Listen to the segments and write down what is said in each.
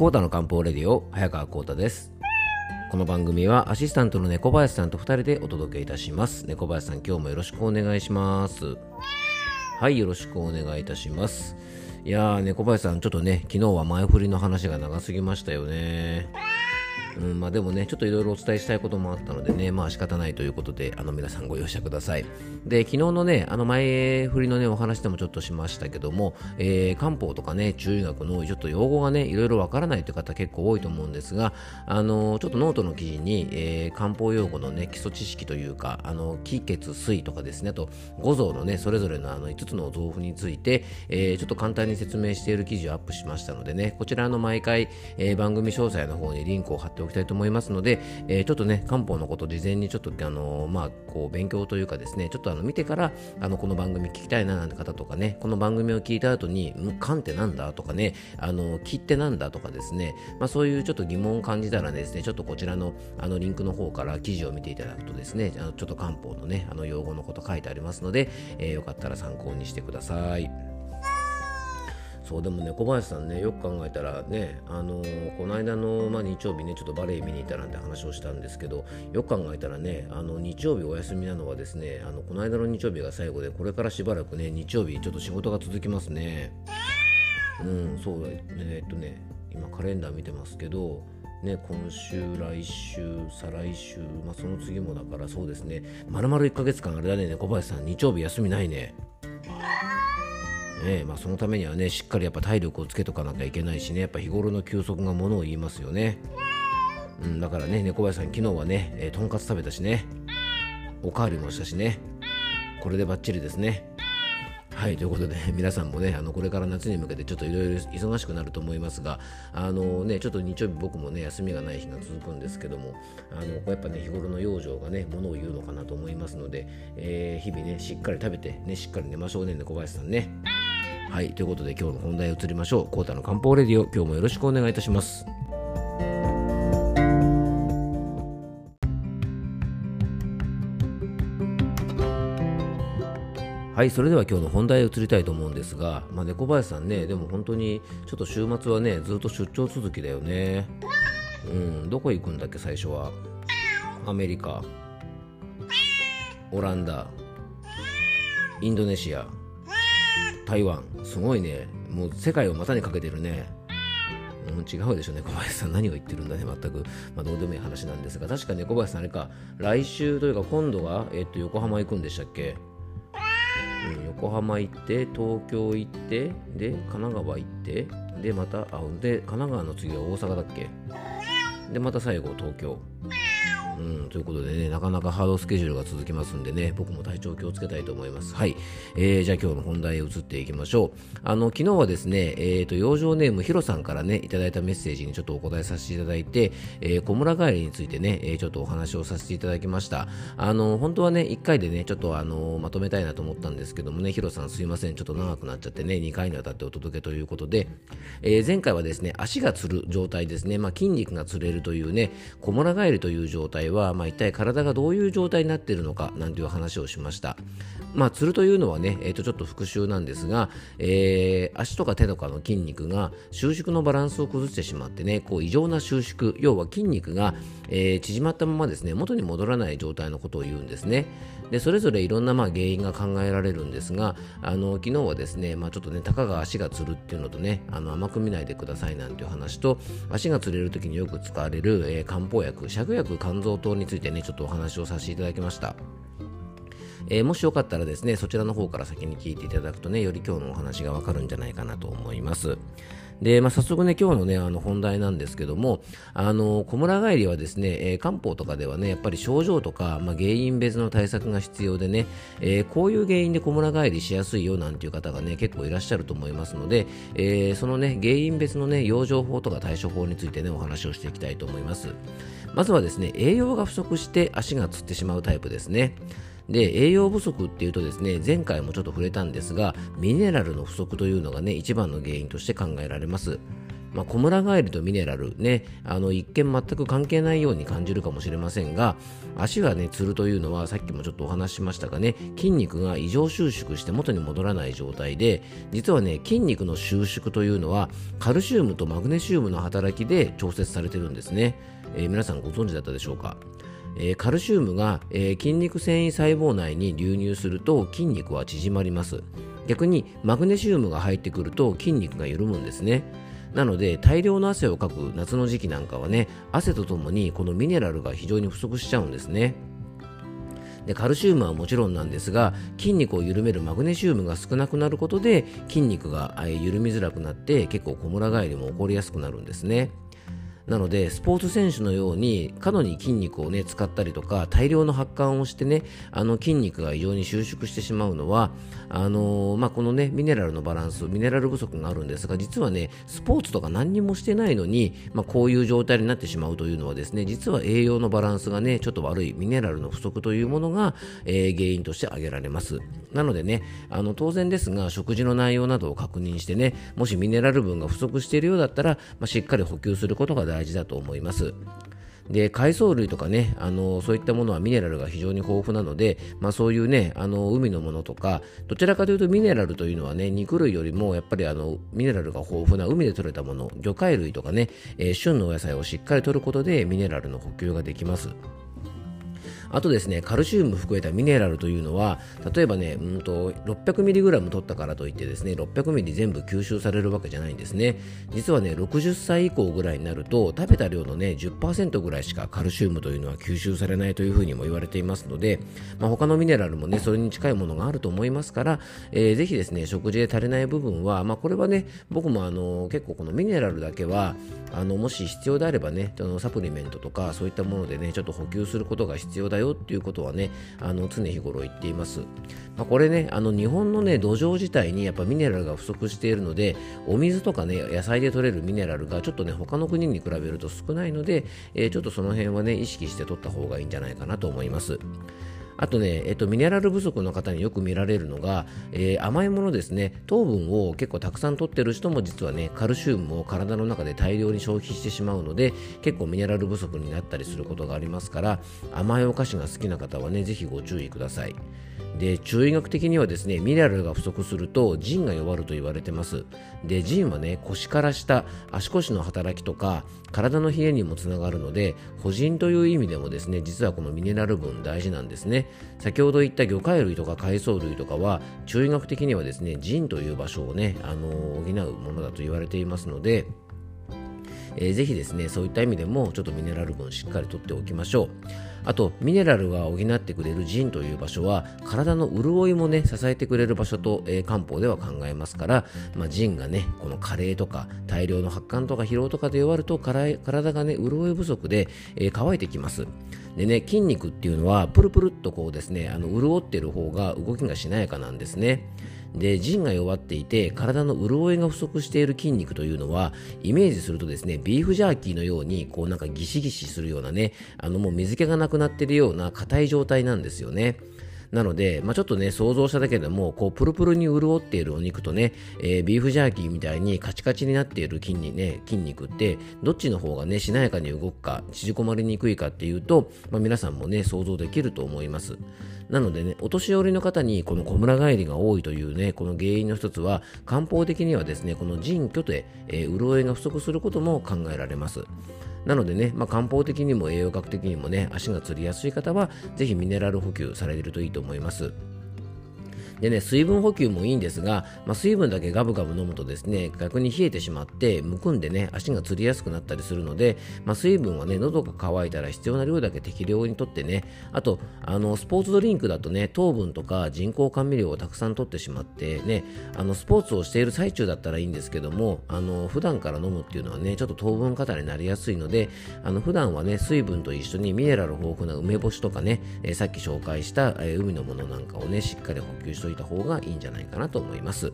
コータの漢方レディオ早川コータです。この番組はアシスタントの猫林さんと2人でお届けいたします。猫林さん今日もよろしくお願いします。はいよろしくお願いいたします。いやー猫林さんちょっとね昨日は前振りの話が長すぎましたよね。うんまあ、でもね、ちょっといろいろお伝えしたいこともあったのでね、まあ仕方ないということで、あの皆さんご容赦ください。で、昨日のね、あの前振りのね、お話でもちょっとしましたけども、えー、漢方とかね、中医学のちょっと用語がね、いろいろわからないという方結構多いと思うんですが、あのちょっとノートの記事に、えー、漢方用語のね、基礎知識というか、あの気血水とかですね、あと五臓のね、それぞれのあの5つの臓腑について、えー、ちょっと簡単に説明している記事をアップしましたのでね、こちらの毎回、えー、番組詳細の方にリンクを貼っておきたいと思いますので、えー、ちょっとね、漢方のこと事前にちょっと、あの、まあ、こう、勉強というかですね、ちょっとあの、見てから、あの、この番組聞きたいななんて方とかね、この番組を聞いた後に、ん、漢ってなんだとかね、あの、気ってなんだとかですね、まあ、そういうちょっと疑問を感じたらですね、ちょっとこちらの、あの、リンクの方から記事を見ていただくとですね、あのちょっと漢方のね、あの、用語のこと書いてありますので、えー、よかったら参考にしてください。そうでもね小林さんねよく考えたらねあのー、この間の、まあ、日曜日ねちょっとバレエ見に行ったなんて話をしたんですけどよく考えたらねあの日曜日お休みなのはですねあのこの間の日曜日が最後でこれからしばらくね日曜日ちょっと仕事が続きますねうんそうえっとね今カレンダー見てますけどね、今週、来週、再来週、まあ、その次もだからそうですね、まるまる1ヶ月間、あれだね、小林さん、日曜日休みないね。ねまあ、そのためにはねしっかりやっぱ体力をつけとかなきゃいけないしねやっぱ日頃の休息がものを言いますよね、うん、だからね猫林さん昨日はね、えー、とんかつ食べたしね。おかわりもしたしね。これでバッチリですね。はいということで 皆さんもねあのこれから夏に向けてちょっといろいろ忙しくなると思いますがあのねちょっと日曜日僕もね休みがない日が続くんですけどもあのやっぱね日頃の養生がねものを言うのかなと思いますので、えー、日々ねしっかり食べてねしっかり寝ましょうね小林さんね。はい、ということで今日の本題移りましょう。コータの漢方レディオ、今日もよろしくお願いいたします。はい、それでは今日の本題へ移りたいと思うんですが、まあ、猫林さんね、でも本当にちょっと週末はね、ずっと出張続きだよね。うん、どこ行くんだっけ、最初は？アメリカ、オランダ、インドネシア、台湾。すごいね。もう世界を股にかけてるね。うん、違うでしょうね、小林さん。何を言ってるんだね、全く。まあ、どうでもいい話なんですが、確かね、小林さん、あれか、来週というか、今度は、えっと、横浜行くんでしたっけ、うん、横浜行って、東京行って、で、神奈川行って、で、また、あ、で、神奈川の次は大阪だっけ？で、また最後、東京。うん、ということでね、なかなかハードスケジュールが続きますんでね、僕も体調気をつけたいと思います。はい。えー、じゃあ今日の本題へ移っていきましょう。あの、昨日はですね、えっ、ー、と、養生ネームヒロさんからね、いただいたメッセージにちょっとお答えさせていただいて、えー、小村帰りについてね、えー、ちょっとお話をさせていただきました。あの、本当はね、1回でね、ちょっとあの、まとめたいなと思ったんですけどもね、ヒロさんすいません、ちょっと長くなっちゃってね、2回にわたってお届けということで、えー、前回はですね、足がつる状態ですね、まあ、筋肉がつれるというね、小村帰りという状態は、まあ、一体体がどういう状態になっているのかなんていう話をしました。まあ、つるというのはね、えー、とちょっと復習なんですが、えー、足とか手とかの筋肉が収縮のバランスを崩してしまってね、こう異常な収縮、要は筋肉が、えー、縮まったままですね、元に戻らない状態のことを言うんですね。でそれぞれいろんなまあ原因が考えられるんですが、あの昨日はですね、まあ、ちょっとね、たかが足がつるっていうのとね、あの甘く見ないでくださいなんていう話と、足がつれるときによく使われる、えー、漢方薬、芍薬肝臓糖についてね、ちょっとお話をさせていただきました。えー、もしよかったらですね、そちらの方から先に聞いていただくとね、より今日のお話がわかるんじゃないかなと思います。で、まあ、早速ね、今日のね、あの本題なんですけども、あの、小村帰りはですね、えー、漢方とかではね、やっぱり症状とか、まあ、原因別の対策が必要でね、えー、こういう原因で小村帰りしやすいよなんていう方がね、結構いらっしゃると思いますので、えー、そのね、原因別のね、養生法とか対処法についてね、お話をしていきたいと思います。まずはですね、栄養が不足して足がつってしまうタイプですね。で栄養不足っていうとですね前回もちょっと触れたんですがミネラルの不足というのがね一番の原因として考えられます。まあ、小村帰りとミネラルねあの一見全く関係ないように感じるかもしれませんが足がねつるというのはさっきもちょっとお話ししましたがね筋肉が異常収縮して元に戻らない状態で実はね筋肉の収縮というのはカルシウムとマグネシウムの働きで調節されてるんですね、えー、皆さんご存知だったでしょうか？えー、カルシウムが、えー、筋肉繊維細胞内に流入すると筋肉は縮まります。逆にマグネシウムが入ってくると筋肉が緩むんですね。なので大量の汗をかく夏の時期なんかはね汗とともにこのミネラルが非常に不足しちゃうんですね。でカルシウムはもちろんなんですが筋肉を緩めるマグネシウムが少なくなることで筋肉が緩みづらくなって結構小村返りも起こりやすくなるんですね。なのでスポーツ選手のように過度に筋肉をね使ったりとか大量の発汗をしてねあの筋肉が異常に収縮してしまうのはあのー、まあ、このねミネラルのバランスミネラル不足があるんですが実はねスポーツとか何にもしてないのに、まあ、こういう状態になってしまうというのはですね実は栄養のバランスがねちょっと悪いミネラルの不足というものが、えー、原因として挙げられます。なのでねあの当然ですが食事の内容などを確認してねもしミネラル分が不足しているようだったら、まあ、しっかり補給することが大事。大事だと思います。で海藻類とかねあのそういったものはミネラルが非常に豊富なので、まあ、そういうねあの海のものとかどちらかというとミネラルというのはね肉類よりもやっぱりあのミネラルが豊富な海で採れたもの魚介類とかね、えー、旬のお野菜をしっかり摂ることでミネラルの補給ができます。あとですね、カルシウム含めたミネラルというのは、例えばね、うんと 600mg 取ったからといってですね、600mg 全部吸収されるわけじゃないんですね。実はね、60歳以降ぐらいになると、食べた量のね、10%ぐらいしかカルシウムというのは吸収されないというふうにも言われていますので、まあ、他のミネラルもね、それに近いものがあると思いますから、えー、ぜひですね、食事で足りない部分は、まあ、これはね、僕もあの結構このミネラルだけは、あのもし必要であればね、サプリメントとかそういったものでね、ちょっと補給することが必要だよっていうことはね、あの常日頃言っています。まあ、これね、あの日本のね、土壌自体にやっぱミネラルが不足しているので、お水とかね、野菜で取れるミネラルがちょっとね、他の国に比べると少ないので、えー、ちょっとその辺はね、意識して取った方がいいんじゃないかなと思います。あとね、えっと、ミネラル不足の方によく見られるのが、えー、甘いものですね、糖分を結構たくさん取ってる人も実はね、カルシウムを体の中で大量に消費してしまうので、結構ミネラル不足になったりすることがありますから、甘いお菓子が好きな方はね、ぜひご注意ください。で中医学的にはですねミネラルが不足すると腎が弱ると言われてます。で腎はね腰から下足腰の働きとか体の冷えにもつながるので補腎という意味でもですね実はこのミネラル分大事なんですね。先ほど言った魚介類とか海藻類とかは中医学的にはですね腎という場所をねあの補うものだと言われていますのでえー、ぜひですねそういった意味でもちょっとミネラル分しっかりとっておきましょう。あとミネラルが補ってくれる腎という場所は体の潤いもね支えてくれる場所と、えー、漢方では考えますから、まあ、腎がねこの加齢とか大量の発汗とか疲労とかで弱ると体がね潤い不足で、えー、乾いてきます。でね筋肉っていうのはプルプルっとこうですねあの潤ってる方が動きがしなやかなんですね。で腎が弱っていて体の潤いが不足している筋肉というのはイメージするとですねビーフジャーキーのようにこうなんかギシギシするようなねあのもう水気がなくなっているような硬い状態なんですよね。なので、まあ、ちょっとね、想像しただけでも、こう、プルプルに潤っているお肉とね、えー、ビーフジャーキーみたいにカチカチになっている筋にね、筋肉って、どっちの方がね、しなやかに動くか、縮こまりにくいかっていうと、まあ、皆さんもね、想像できると思います。なのでね、お年寄りの方にこの小村帰りが多いというね、この原因の一つは、漢方的にはですね、この腎虚で、えー、潤いが不足することも考えられます。なのでね、まあ、漢方的にも栄養学的にもね、足がつりやすい方は、ぜひミネラル補給されるといいと思います。でね、水分補給もいいんですが、まあ、水分だけガブガブ飲むとですね、逆に冷えてしまって、むくんでね、足がつりやすくなったりするので、まあ、水分はね、喉が渇いたら必要な量だけ適量にとってね、あと、あの、スポーツドリンクだとね、糖分とか人工甘味料をたくさん取ってしまってね、あの、スポーツをしている最中だったらいいんですけども、あの、普段から飲むっていうのはね、ちょっと糖分過多になりやすいので、あの、普段はね、水分と一緒にミネラル豊富な梅干しとかね、えー、さっき紹介した、えー、海のものなんかをね、しっかり補給しておといた方がいいんじゃないかなと思います。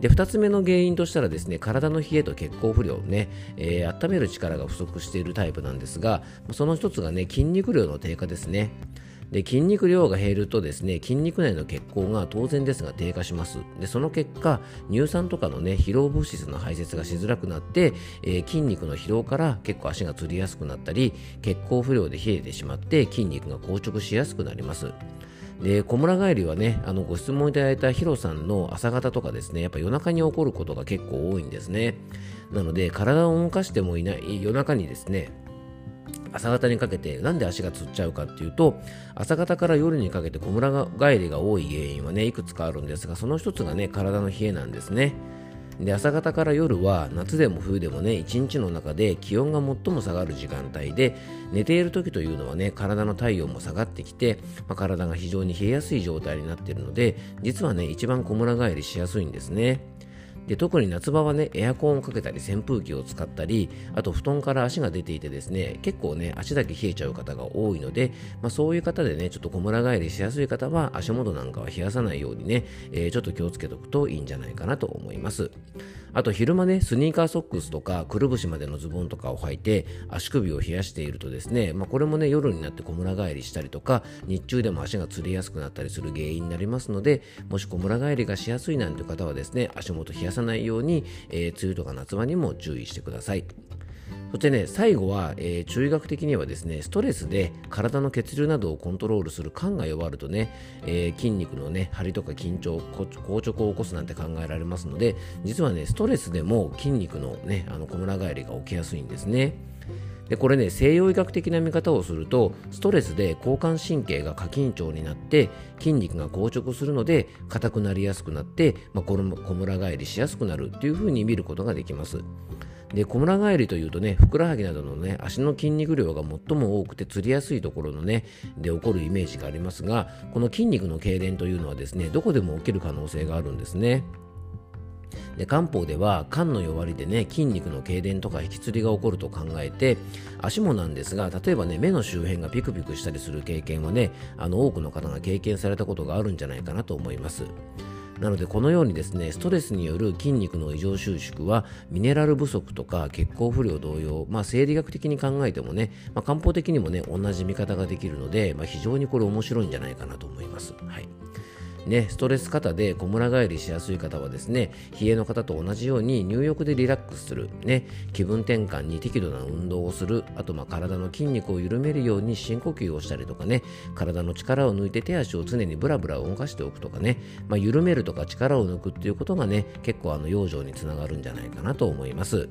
で2つ目の原因としたらですね体の冷えと血行不良ね、えー、温める力が不足しているタイプなんですがその1つがね筋肉量の低下ですね。で筋肉量が減るとですね筋肉内の血行が当然ですが低下します。でその結果乳酸とかのね疲労物質の排泄がしづらくなって、えー、筋肉の疲労から結構足がつりやすくなったり血行不良で冷えてしまって筋肉が硬直しやすくなります。で小村帰りはねあのご質問いただいたヒロさんの朝方とかですねやっぱ夜中に起こることが結構多いんですね。なので体を動かしてもいない夜中にですね朝方にかけてなんで足がつっちゃうかっていうと朝方から夜にかけて小村帰りが多い原因はねいくつかあるんですがその一つがね体の冷えなんですね。で朝方から夜は夏でも冬でもね一日の中で気温が最も下がる時間帯で寝ている時というのはね体の体温も下がってきて、まあ、体が非常に冷えやすい状態になっているので実はね一番小村帰りしやすいんですね。で特に夏場はねエアコンをかけたり扇風機を使ったりあと布団から足が出ていてですね結構ね足だけ冷えちゃう方が多いので、まあ、そういう方でねちょっと小村帰りしやすい方は足元なんかは冷やさないようにね、えー、ちょっと気をつけておくといいんじゃないかなと思います。あと昼間ねスニーカーソックスとかくるぶしまでのズボンとかを履いて足首を冷やしているとですね、まあ、これもね夜になって小村帰りしたりとか日中でも足がつりやすくなったりする原因になりますのでもし小村帰りがしやすいなんて方はですね足元冷やさないように、えー、梅雨とか夏場にも注意してください。そしてね、最後は、えー、中医学的にはですね、ストレスで体の血流などをコントロールする肝が弱るとね、えー、筋肉のね、張りとか緊張、硬直を起こすなんて考えられますので、実はね、ストレスでも筋肉のね、あの小村返りが起きやすいんですね。でこれね西洋医学的な見方をするとストレスで交感神経が過緊張になって筋肉が硬直するので硬くなりやすくなって、まあ、小村返りしやすくなるっていうふうに見ることができます。で小村返りというとねふくらはぎなどのね足の筋肉量が最も多くてつりやすいところのねで起こるイメージがありますがこの筋肉の痙攣というのはですねどこでも起きる可能性があるんですね。で漢方では肝の弱りでね筋肉の痙攣とか引きつりが起こると考えて足もなんですが例えばね目の周辺がピクピクしたりする経験はねあの多くの方が経験されたことがあるんじゃないかなと思います。なのでこのようにですねストレスによる筋肉の異常収縮はミネラル不足とか血行不良同様、まあ、生理学的に考えてもね、まあ、漢方的にもね同じ見方ができるので、まあ、非常にこれ面白いんじゃないかなと思います。はいね、ストレス型で小村返りしやすい方はですね冷えの方と同じように入浴でリラックスする、ね、気分転換に適度な運動をするあとまあ体の筋肉を緩めるように深呼吸をしたりとかね体の力を抜いて手足を常にブラブラ動かしておくとかね、まあ、緩めるとか力を抜くっていうことがね結構あの養生につながるんじゃないかなと思います。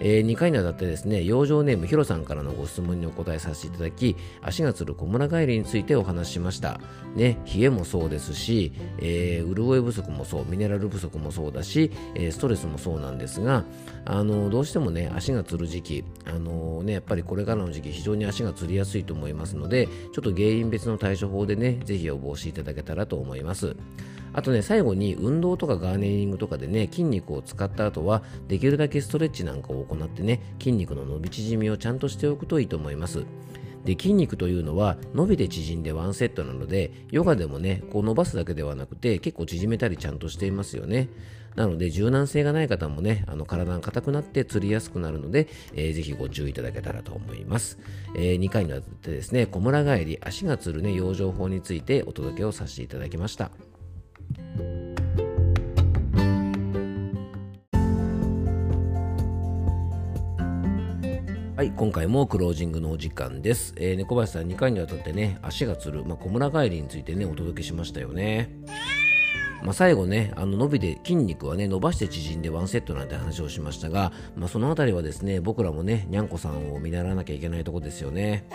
えー、2回にわたってですね、養生ネームヒロさんからのご質問にお答えさせていただき、足がつる小村帰りについてお話ししました。ね、冷えもそうですし、えー、潤い不足もそう、ミネラル不足もそうだし、えー、ストレスもそうなんですが、あのどうしてもね、足がつる時期、あのね、やっぱりこれからの時期、非常に足がつりやすいと思いますので、ちょっと原因別の対処法でね、ぜひ予防していただけたらと思います。あとね、最後に運動とかガーネリングとかでね、筋肉を使った後は、できるだけストレッチなんかを行ってね、筋肉の伸び縮みをちゃんとしておくといいと思います。で筋肉というのは伸びて縮んでワンセットなのでヨガでもねこう伸ばすだけではなくて結構縮めたりちゃんとしていますよね。なので柔軟性がない方もねあの体が硬くなってつりやすくなるので、えー、ぜひご注意いただけたらと思います、えー、2回にわたってですね小村帰り足がつるね養生法についてお届けをさせていただきました。はい、今回もクロージングのお時間です。えー、猫林さん2回にわたってね、足がつる、まあ、小村帰りについてね、お届けしましたよね。まあ、最後ね、あの伸びて筋肉はね、伸ばして縮んでワンセットなんて話をしましたが、まあ、そのあたりはですね、僕らもね、にゃんこさんを見習わなきゃいけないとこですよね。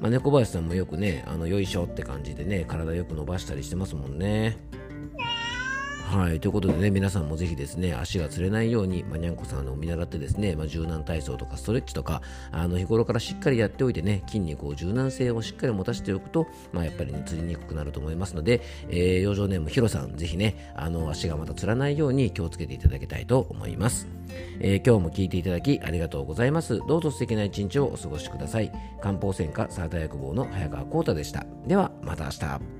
まあ、猫林さんもよくね、あのよいしょって感じでね、体よく伸ばしたりしてますもんね。はい、ということでね、皆さんもぜひですね、足がつれないように、まあ、にゃんこさんを見習ってですね、まあ、柔軟体操とかストレッチとか、あの日頃からしっかりやっておいてね、筋肉を柔軟性をしっかり持たせておくと、まあ、やっぱりね、つりにくくなると思いますので、えー、養生ネームヒロさん、ぜひね、あの足がまたつらないように気をつけていただきたいと思います。えー、今日も聞いていただきありがとうございます。どうぞ素敵な一日をお過ごしください。漢方専科サーター薬房の早川幸太でした。では、また明日。